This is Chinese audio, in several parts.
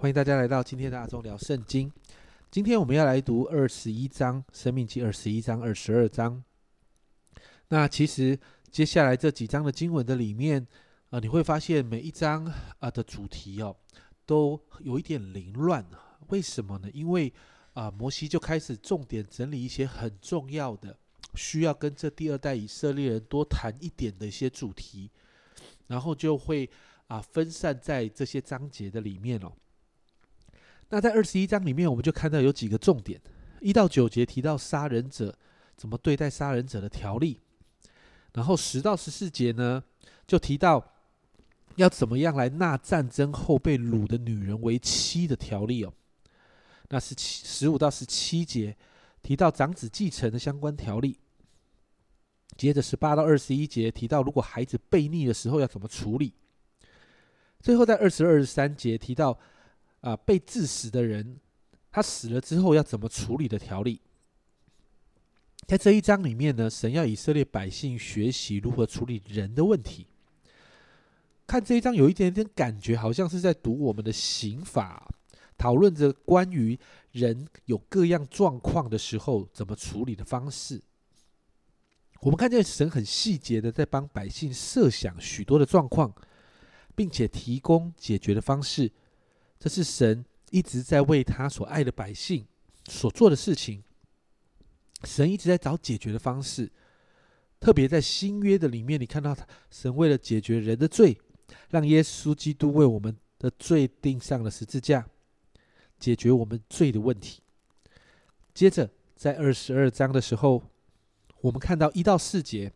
欢迎大家来到今天的阿忠聊圣经。今天我们要来读二十一章《生命记》二十一章、二十二章。那其实接下来这几章的经文的里面，啊，你会发现每一章啊的主题哦，都有一点凌乱。为什么呢？因为啊，摩西就开始重点整理一些很重要的，需要跟这第二代以色列人多谈一点的一些主题，然后就会啊分散在这些章节的里面哦。那在二十一章里面，我们就看到有几个重点，一到九节提到杀人者怎么对待杀人者的条例，然后十到十四节呢，就提到要怎么样来纳战争后被掳的女人为妻的条例哦。那是七十五到十七节提到长子继承的相关条例，接着十八到二十一节提到如果孩子悖逆的时候要怎么处理，最后在二十二十三节提到。啊，被致死的人，他死了之后要怎么处理的条例，在这一章里面呢，神要以色列百姓学习如何处理人的问题。看这一章有一点点感觉，好像是在读我们的刑法，讨论着关于人有各样状况的时候怎么处理的方式。我们看见神很细节的在帮百姓设想许多的状况，并且提供解决的方式。这是神一直在为他所爱的百姓所做的事情。神一直在找解决的方式，特别在新约的里面，你看到神为了解决人的罪，让耶稣基督为我们的罪钉上了十字架，解决我们罪的问题。接着在二十二章的时候，我们看到一到四节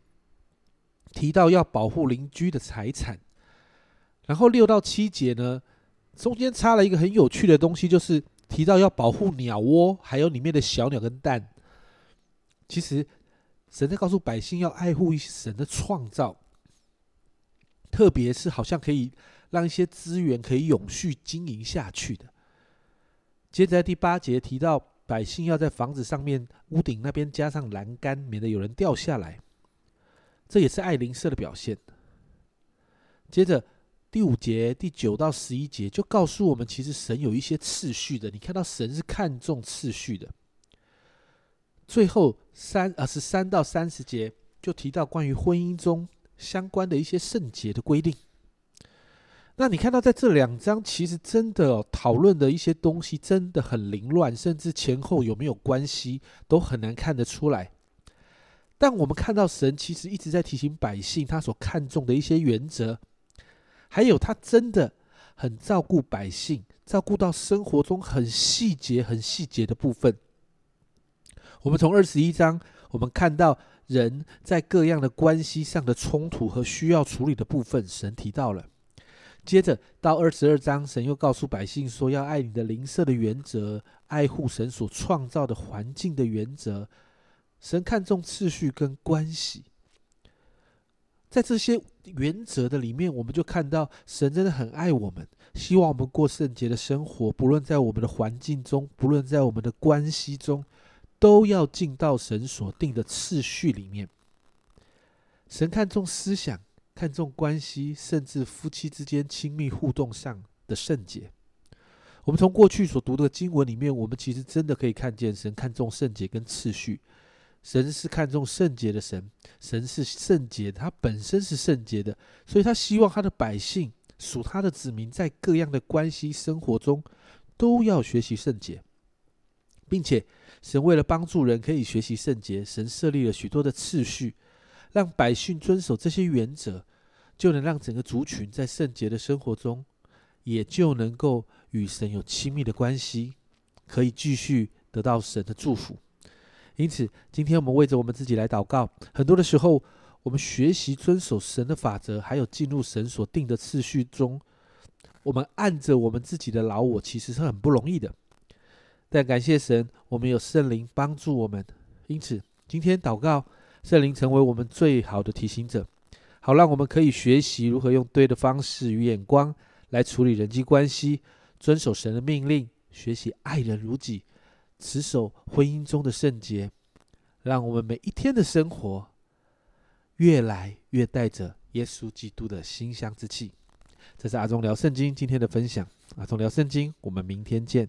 提到要保护邻居的财产，然后六到七节呢？中间插了一个很有趣的东西，就是提到要保护鸟窝，还有里面的小鸟跟蛋。其实神在告诉百姓要爱护神的创造，特别是好像可以让一些资源可以永续经营下去的。接着在第八节提到百姓要在房子上面屋顶那边加上栏杆，免得有人掉下来。这也是爱邻舍的表现。接着。第五节、第九到十一节就告诉我们，其实神有一些次序的。你看到神是看重次序的。最后三啊，是三到三十节就提到关于婚姻中相关的一些圣洁的规定。那你看到在这两章，其实真的讨论的一些东西真的很凌乱，甚至前后有没有关系都很难看得出来。但我们看到神其实一直在提醒百姓，他所看重的一些原则。还有，他真的很照顾百姓，照顾到生活中很细节、很细节的部分。我们从二十一章，我们看到人在各样的关系上的冲突和需要处理的部分，神提到了。接着到二十二章，神又告诉百姓说，要爱你的邻舍的原则，爱护神所创造的环境的原则。神看重次序跟关系。在这些原则的里面，我们就看到神真的很爱我们，希望我们过圣洁的生活。不论在我们的环境中，不论在我们的关系中，都要进到神所定的次序里面。神看重思想，看重关系，甚至夫妻之间亲密互动上的圣洁。我们从过去所读的经文里面，我们其实真的可以看见神看重圣洁跟次序。神是看重圣洁的神，神是圣洁，他本身是圣洁的，所以他希望他的百姓属他的子民，在各样的关系生活中都要学习圣洁，并且神为了帮助人可以学习圣洁，神设立了许多的次序，让百姓遵守这些原则，就能让整个族群在圣洁的生活中，也就能够与神有亲密的关系，可以继续得到神的祝福。因此，今天我们为着我们自己来祷告。很多的时候，我们学习遵守神的法则，还有进入神所定的次序中，我们按着我们自己的老我，其实是很不容易的。但感谢神，我们有圣灵帮助我们。因此，今天祷告，圣灵成为我们最好的提醒者，好让我们可以学习如何用对的方式与眼光来处理人际关系，遵守神的命令，学习爱人如己。持守婚姻中的圣洁，让我们每一天的生活越来越带着耶稣基督的馨香之气。这是阿忠聊圣经今天的分享。阿忠聊圣经，我们明天见。